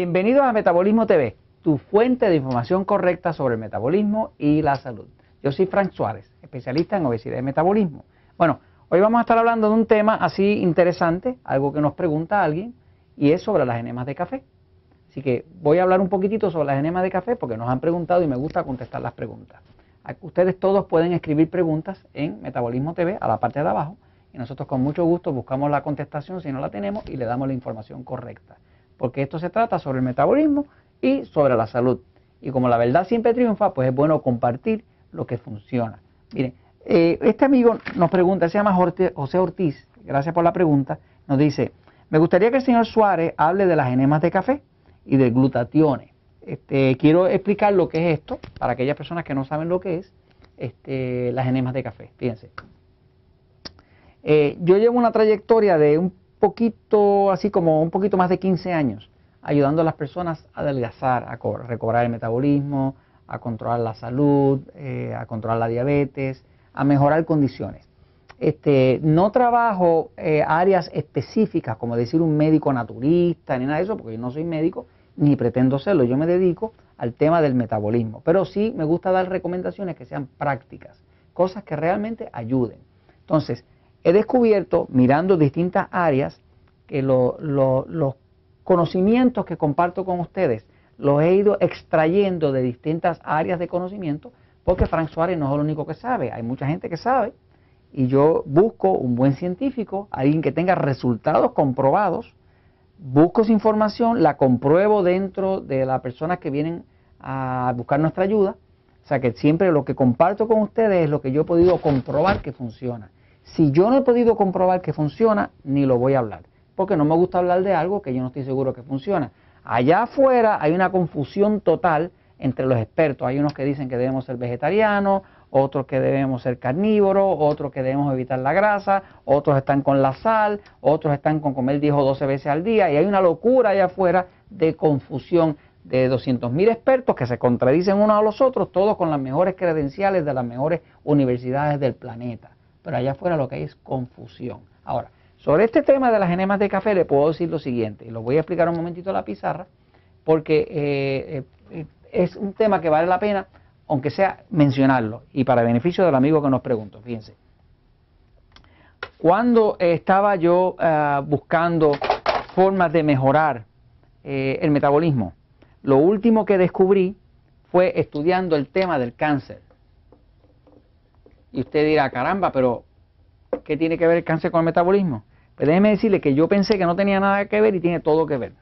Bienvenidos a Metabolismo TV, tu fuente de información correcta sobre el metabolismo y la salud. Yo soy Frank Suárez, especialista en obesidad y metabolismo. Bueno, hoy vamos a estar hablando de un tema así interesante, algo que nos pregunta alguien, y es sobre las enemas de café. Así que voy a hablar un poquitito sobre las enemas de café porque nos han preguntado y me gusta contestar las preguntas. Ustedes todos pueden escribir preguntas en Metabolismo TV a la parte de abajo y nosotros con mucho gusto buscamos la contestación si no la tenemos y le damos la información correcta. Porque esto se trata sobre el metabolismo y sobre la salud. Y como la verdad siempre triunfa, pues es bueno compartir lo que funciona. Miren, eh, este amigo nos pregunta, se llama José Ortiz, gracias por la pregunta, nos dice, me gustaría que el señor Suárez hable de las enemas de café y de glutationes. Este, quiero explicar lo que es esto para aquellas personas que no saben lo que es este, las enemas de café. Fíjense. Eh, yo llevo una trayectoria de un poquito, así como un poquito más de 15 años, ayudando a las personas a adelgazar, a recobrar el metabolismo, a controlar la salud, eh, a controlar la diabetes, a mejorar condiciones. Este, no trabajo eh, áreas específicas, como decir un médico naturista, ni nada de eso, porque yo no soy médico, ni pretendo serlo. Yo me dedico al tema del metabolismo. Pero sí me gusta dar recomendaciones que sean prácticas, cosas que realmente ayuden. Entonces, he descubierto, mirando distintas áreas, que los conocimientos que comparto con ustedes los he ido extrayendo de distintas áreas de conocimiento, porque Frank Suárez no es el único que sabe, hay mucha gente que sabe, y yo busco un buen científico, alguien que tenga resultados comprobados, busco esa información, la compruebo dentro de las personas que vienen a buscar nuestra ayuda, o sea que siempre lo que comparto con ustedes es lo que yo he podido comprobar que funciona. Si yo no he podido comprobar que funciona, ni lo voy a hablar, porque no me gusta hablar de algo que yo no estoy seguro que funciona. Allá afuera hay una confusión total entre los expertos. Hay unos que dicen que debemos ser vegetarianos, otros que debemos ser carnívoros, otros que debemos evitar la grasa, otros están con la sal, otros están con comer 10 o 12 veces al día y hay una locura allá afuera de confusión de 200.000 expertos que se contradicen unos a los otros, todos con las mejores credenciales de las mejores universidades del planeta. Pero allá afuera lo que hay es confusión. Ahora, sobre este tema de las enemas de café le puedo decir lo siguiente, y lo voy a explicar un momentito a la pizarra, porque eh, eh, es un tema que vale la pena aunque sea mencionarlo, y para beneficio del amigo que nos preguntó, fíjense. Cuando estaba yo eh, buscando formas de mejorar el metabolismo, lo último que descubrí fue estudiando el tema del cáncer. Y usted dirá, caramba, pero ¿qué tiene que ver el cáncer con el metabolismo? Pues déjeme decirle que yo pensé que no tenía nada que ver y tiene todo que ver.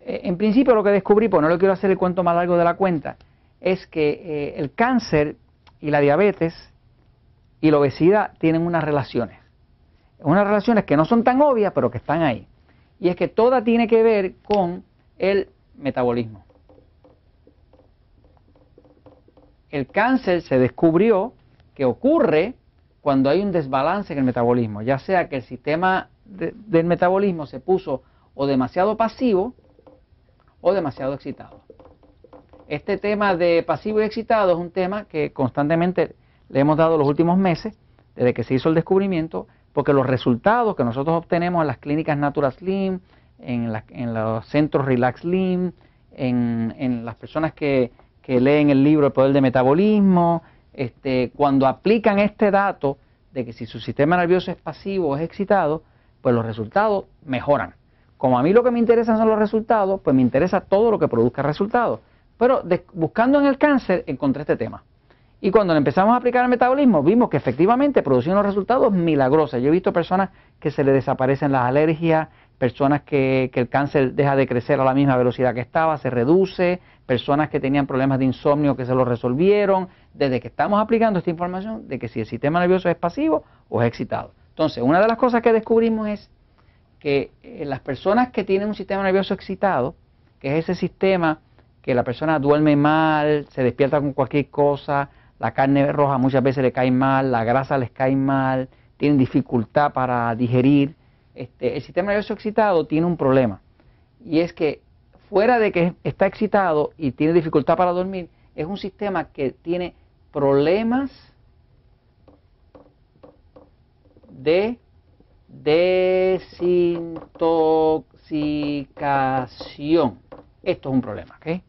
Eh, en principio lo que descubrí, pues no le quiero hacer el cuento más largo de la cuenta, es que eh, el cáncer y la diabetes y la obesidad tienen unas relaciones. Unas relaciones que no son tan obvias, pero que están ahí. Y es que toda tiene que ver con el metabolismo. El cáncer se descubrió que ocurre cuando hay un desbalance en el metabolismo, ya sea que el sistema del metabolismo se puso o demasiado pasivo o demasiado excitado. Este tema de pasivo y excitado es un tema que constantemente le hemos dado los últimos meses, desde que se hizo el descubrimiento, porque los resultados que nosotros obtenemos en las clínicas Natura Slim, en, los centros Relax Slim, en, las personas que, leen el libro El Poder de Metabolismo, este, cuando aplican este dato de que si su sistema nervioso es pasivo o es excitado, pues los resultados mejoran. Como a mí lo que me interesan son los resultados, pues me interesa todo lo que produzca resultados. Pero buscando en el cáncer encontré este tema. Y cuando empezamos a aplicar el metabolismo, vimos que efectivamente producía unos resultados milagrosos. Yo he visto personas que se le desaparecen las alergias, personas que, que, el cáncer deja de crecer a la misma velocidad que estaba, se reduce, personas que tenían problemas de insomnio que se lo resolvieron, desde que estamos aplicando esta información de que si el sistema nervioso es pasivo o es excitado. Entonces, una de las cosas que descubrimos es que eh, las personas que tienen un sistema nervioso excitado, que es ese sistema que la persona duerme mal, se despierta con cualquier cosa, la carne roja muchas veces le cae mal, la grasa les cae mal, tienen dificultad para digerir. Este, el sistema nervioso excitado tiene un problema y es que fuera de que está excitado y tiene dificultad para dormir, es un sistema que tiene problemas de desintoxicación. Esto es un problema, ¿ok?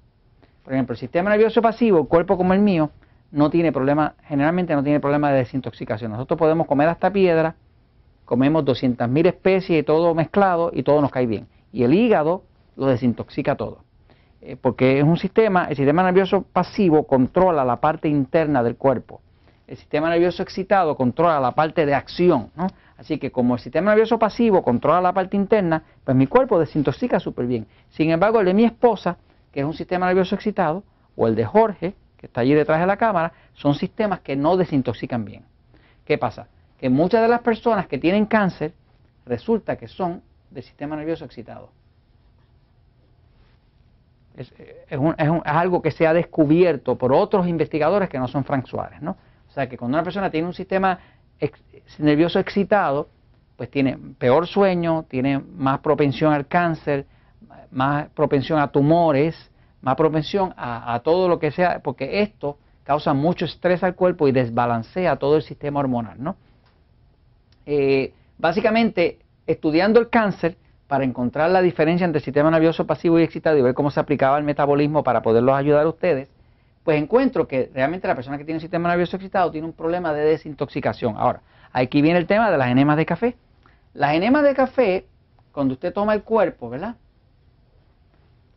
Por ejemplo, el sistema nervioso pasivo, cuerpo como el mío, no tiene problema, generalmente no tiene problema de desintoxicación. Nosotros podemos comer hasta piedra, comemos 200.000 especies y todo mezclado y todo nos cae bien. Y el hígado lo desintoxica todo. Eh, porque es un sistema, el sistema nervioso pasivo controla la parte interna del cuerpo. El sistema nervioso excitado controla la parte de acción. ¿no? Así que como el sistema nervioso pasivo controla la parte interna, pues mi cuerpo desintoxica súper bien. Sin embargo, el de mi esposa, que es un sistema nervioso excitado, o el de Jorge, que está allí detrás de la cámara, son sistemas que no desintoxican bien. ¿Qué pasa? Que muchas de las personas que tienen cáncer resulta que son del sistema nervioso excitado. Es, algo que se ha descubierto por otros investigadores que no son Frank Suárez, ¿no? O sea que cuando una persona tiene un sistema nervioso excitado, pues tiene peor sueño, tiene más propensión al cáncer, más propensión a tumores, más propensión a, todo lo que sea, porque esto causa mucho estrés al cuerpo y desbalancea todo el sistema hormonal, ¿no? Eh, básicamente, estudiando el cáncer para encontrar la diferencia entre el sistema nervioso pasivo y excitado y ver cómo se aplicaba el metabolismo para poderlos ayudar a ustedes, pues encuentro que realmente la persona que tiene un sistema nervioso excitado tiene un problema de desintoxicación. Ahora, aquí viene el tema de las enemas de café. Las enemas de café, cuando usted toma el cuerpo, ¿verdad?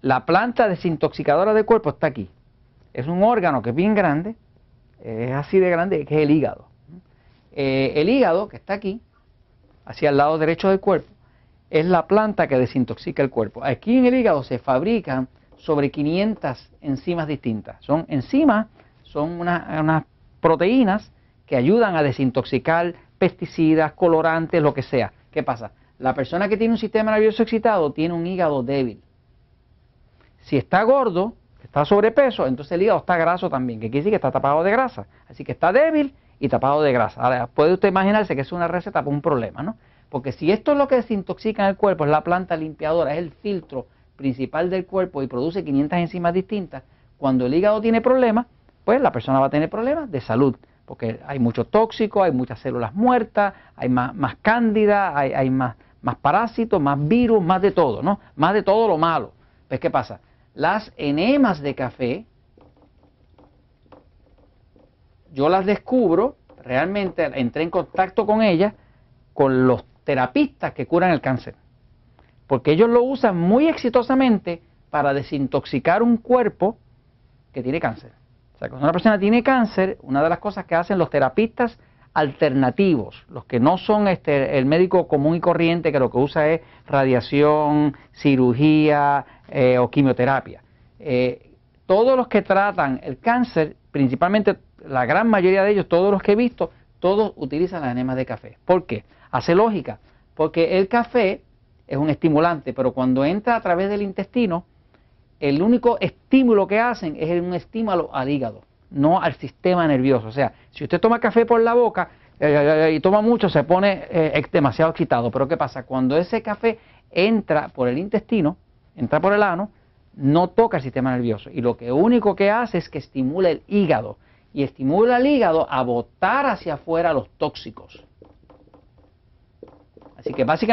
La planta desintoxicadora del cuerpo está aquí. Es un órgano que es bien grande, es así de grande, que es el hígado. Eh, el hígado, que está aquí, hacia el lado derecho del cuerpo, es la planta que desintoxica el cuerpo. Aquí en el hígado se fabrican sobre 500 enzimas distintas. Son enzimas, son unas proteínas que ayudan a desintoxicar pesticidas, colorantes, lo que sea. ¿Qué pasa? La persona que tiene un sistema nervioso excitado tiene un hígado débil. Si está gordo, está sobrepeso, entonces el hígado está graso también, que quiere decir que está tapado de grasa. Así que está débil y tapado de grasa. Ahora, puede usted imaginarse que es una receta para un problema, ¿no? Porque si esto es lo que desintoxica en el cuerpo, es la planta limpiadora, es el filtro principal del cuerpo y produce 500 enzimas distintas, cuando el hígado tiene problemas, pues la persona va a tener problemas de salud, porque hay mucho tóxico, hay muchas células muertas, hay más, más cándida, hay, más, más parásitos, más virus, más de todo, ¿no? Más de todo lo malo. Pues, ¿qué pasa? Las enemas de café, yo las descubro, realmente entré en contacto con ellas, con los terapistas que curan el cáncer. Porque ellos lo usan muy exitosamente para desintoxicar un cuerpo que tiene cáncer. O sea, cuando una persona tiene cáncer, una de las cosas que hacen los terapistas alternativos, los que no son este, el médico común y corriente que lo que usa es radiación, cirugía eh, o quimioterapia. Eh, todos los que tratan el cáncer, principalmente la gran mayoría de ellos, todos los que he visto, todos utilizan las enemas de café. ¿Por qué? Hace lógica, porque el café es un estimulante, pero cuando entra a través del intestino, el único estímulo que hacen es un estímulo al hígado, no al sistema nervioso. O sea, si usted toma café por la boca eh, eh, eh, y toma mucho, se pone demasiado excitado. Pero ¿qué pasa? Cuando ese café entra por el intestino, entra por el ano, no toca el sistema nervioso. Y lo que único que hace es que estimula el hígado. Y estimula el hígado a botar hacia afuera los tóxicos. Así que básicamente